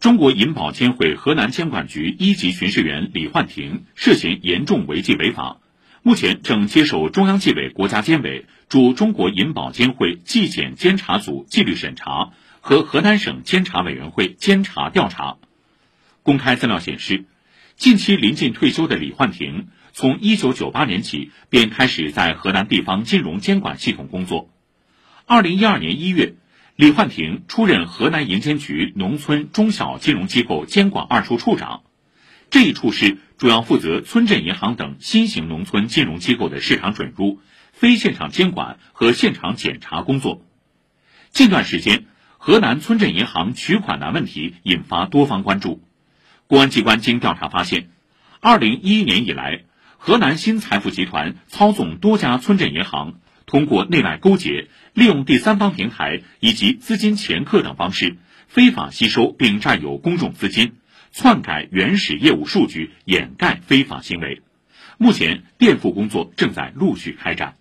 中国银保监会河南监管局一级巡视员李焕廷涉嫌严重违纪违法，目前正接受中央纪委国家监委驻中国银保监会纪检监察组纪律审查和河南省监察委员会监察调查。公开资料显示，近期临近退休的李焕廷，从1998年起便开始在河南地方金融监管系统工作。2012年1月，李焕廷出任河南银监局农村中小金融机构监管二处处长，这一处室主要负责村镇银行等新型农村金融机构的市场准入、非现场监管和现场检查工作。近段时间，河南村镇银行取款难问题引发多方关注。公安机关经调查发现，二零一一年以来，河南新财富集团操纵多家村镇银行，通过内外勾结、利用第三方平台以及资金掮客等方式，非法吸收并占有公众资金，篡改原始业务数据，掩盖非法行为。目前，垫付工作正在陆续开展。